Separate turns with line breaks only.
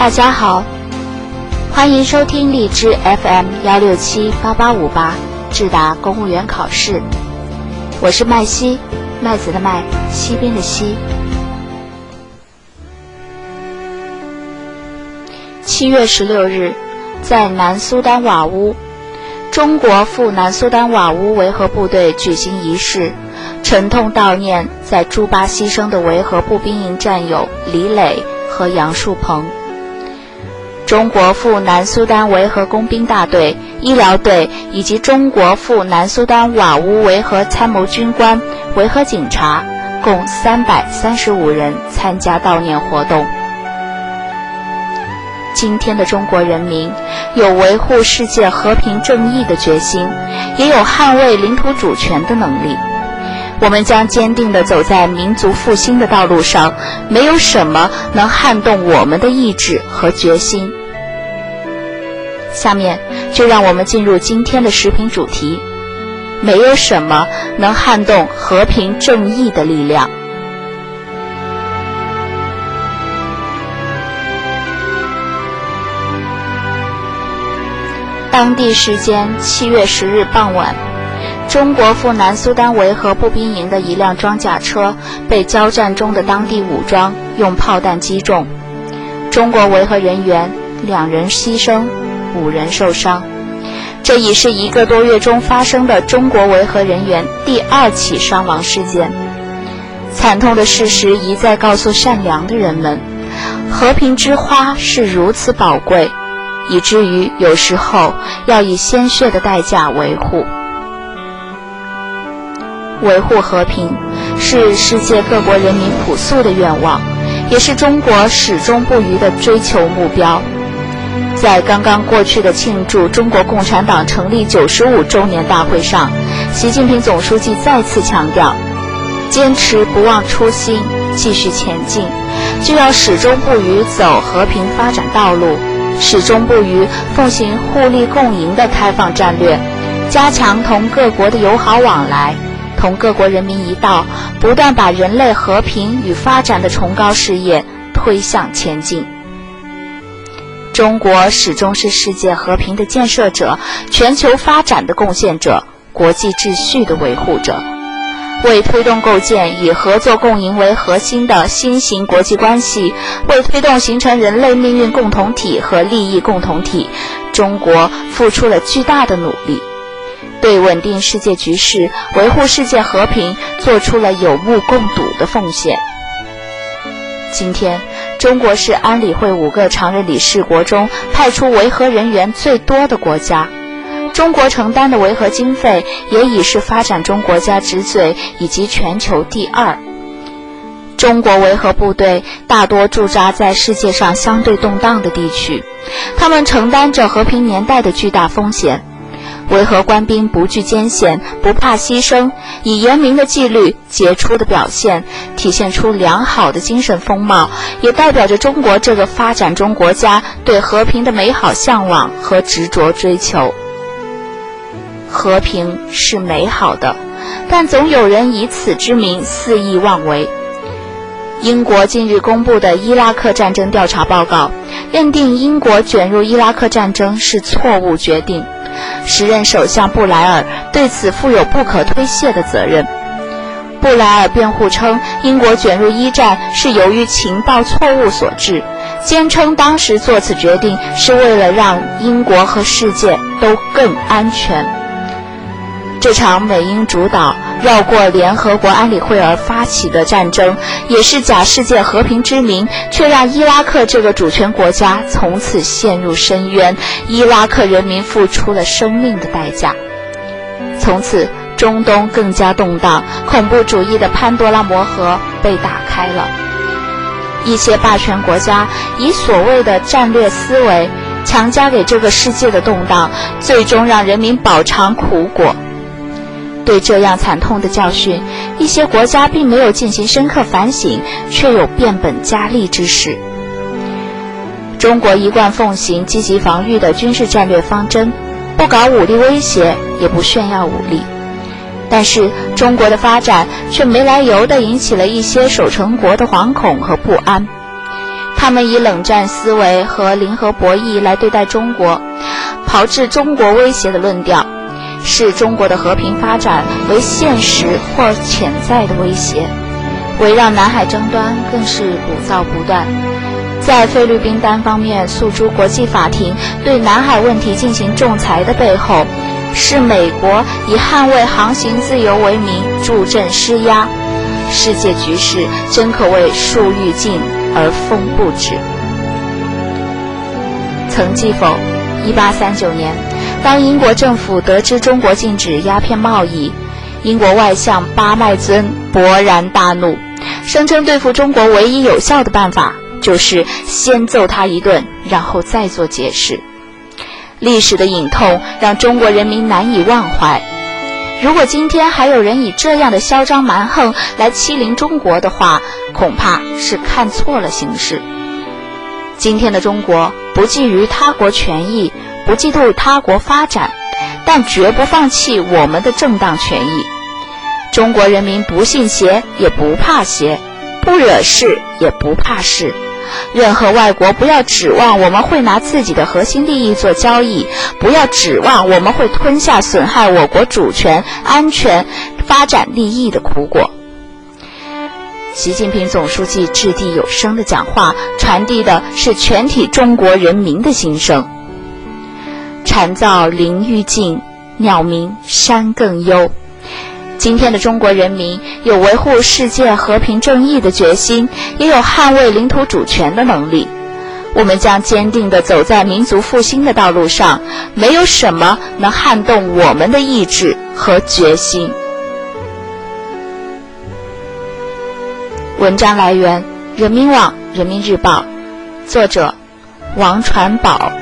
大家好，欢迎收听荔枝 FM 幺六七八八五八智达公务员考试，我是麦西，麦子的麦，西边的西。七月十六日，在南苏丹瓦乌，中国赴南苏丹瓦乌维和部队举行仪式，沉痛悼念在朱巴牺牲的维和步兵营战友李磊和杨树鹏。中国赴南苏丹维和工兵大队、医疗队以及中国赴南苏丹瓦乌维和参谋军官、维和警察共三百三十五人参加悼念活动。今天的中国人民有维护世界和平正义的决心，也有捍卫领土主权的能力。我们将坚定地走在民族复兴的道路上，没有什么能撼动我们的意志和决心。下面就让我们进入今天的视频主题：没有什么能撼动和平正义的力量。当地时间七月十日傍晚，中国赴南苏丹维和步兵营的一辆装甲车被交战中的当地武装用炮弹击中，中国维和人员两人牺牲，五人受伤。这已是一个多月中发生的中国维和人员第二起伤亡事件。惨痛的事实一再告诉善良的人们，和平之花是如此宝贵。以至于有时候要以鲜血的代价维护、维护和平，是世界各国人民朴素的愿望，也是中国始终不渝的追求目标。在刚刚过去的庆祝中国共产党成立九十五周年大会上，习近平总书记再次强调：坚持不忘初心，继续前进，就要始终不渝走和平发展道路。始终不渝奉行互利共赢的开放战略，加强同各国的友好往来，同各国人民一道，不断把人类和平与发展的崇高事业推向前进。中国始终是世界和平的建设者，全球发展的贡献者，国际秩序的维护者。为推动构建以合作共赢为核心的新型国际关系，为推动形成人类命运共同体和利益共同体，中国付出了巨大的努力，对稳定世界局势、维护世界和平做出了有目共睹的奉献。今天，中国是安理会五个常任理事国中派出维和人员最多的国家。中国承担的维和经费也已是发展中国家之最，以及全球第二。中国维和部队大多驻扎在世界上相对动荡的地区，他们承担着和平年代的巨大风险。维和官兵不惧艰险，不怕牺牲，以严明的纪律、杰出的表现，体现出良好的精神风貌，也代表着中国这个发展中国家对和平的美好向往和执着追求。和平是美好的，但总有人以此之名肆意妄为。英国近日公布的伊拉克战争调查报告认定，英国卷入伊拉克战争是错误决定。时任首相布莱尔对此负有不可推卸的责任。布莱尔辩护称，英国卷入一战是由于情报错误所致，坚称当时做此决定是为了让英国和世界都更安全。这场美英主导、绕过联合国安理会而发起的战争，也是假世界和平之名，却让伊拉克这个主权国家从此陷入深渊。伊拉克人民付出了生命的代价。从此，中东更加动荡，恐怖主义的潘多拉魔盒被打开了。一些霸权国家以所谓的战略思维，强加给这个世界的动荡，最终让人民饱尝苦果。对这样惨痛的教训，一些国家并没有进行深刻反省，却有变本加厉之势。中国一贯奉行积极防御的军事战略方针，不搞武力威胁，也不炫耀武力。但是，中国的发展却没来由地引起了一些守成国的惶恐和不安。他们以冷战思维和零和博弈来对待中国，炮制中国威胁的论调，视中国的和平发展为现实或潜在的威胁。围绕南海争端更是鼓噪不断。在菲律宾单方面诉诸国际法庭对南海问题进行仲裁的背后，是美国以捍卫航行自由为名助阵施压。世界局势真可谓树欲静而风不止。曾记否？一八三九年，当英国政府得知中国禁止鸦片贸易，英国外相巴麦尊勃然大怒，声称对付中国唯一有效的办法就是先揍他一顿，然后再做解释。历史的隐痛让中国人民难以忘怀。如果今天还有人以这样的嚣张蛮横来欺凌中国的话，恐怕是看错了形势。今天的中国不觊觎他国权益，不嫉妒他国发展，但绝不放弃我们的正当权益。中国人民不信邪，也不怕邪，不惹事，也不怕事。任何外国不要指望我们会拿自己的核心利益做交易，不要指望我们会吞下损害我国主权、安全、发展利益的苦果。习近平总书记掷地有声的讲话，传递的是全体中国人民的心声。蝉噪林愈静，鸟鸣山更幽。今天的中国人民有维护世界和平正义的决心，也有捍卫领土主权的能力。我们将坚定地走在民族复兴的道路上，没有什么能撼动我们的意志和决心。文章来源：人民网、人民日报，作者：王传宝。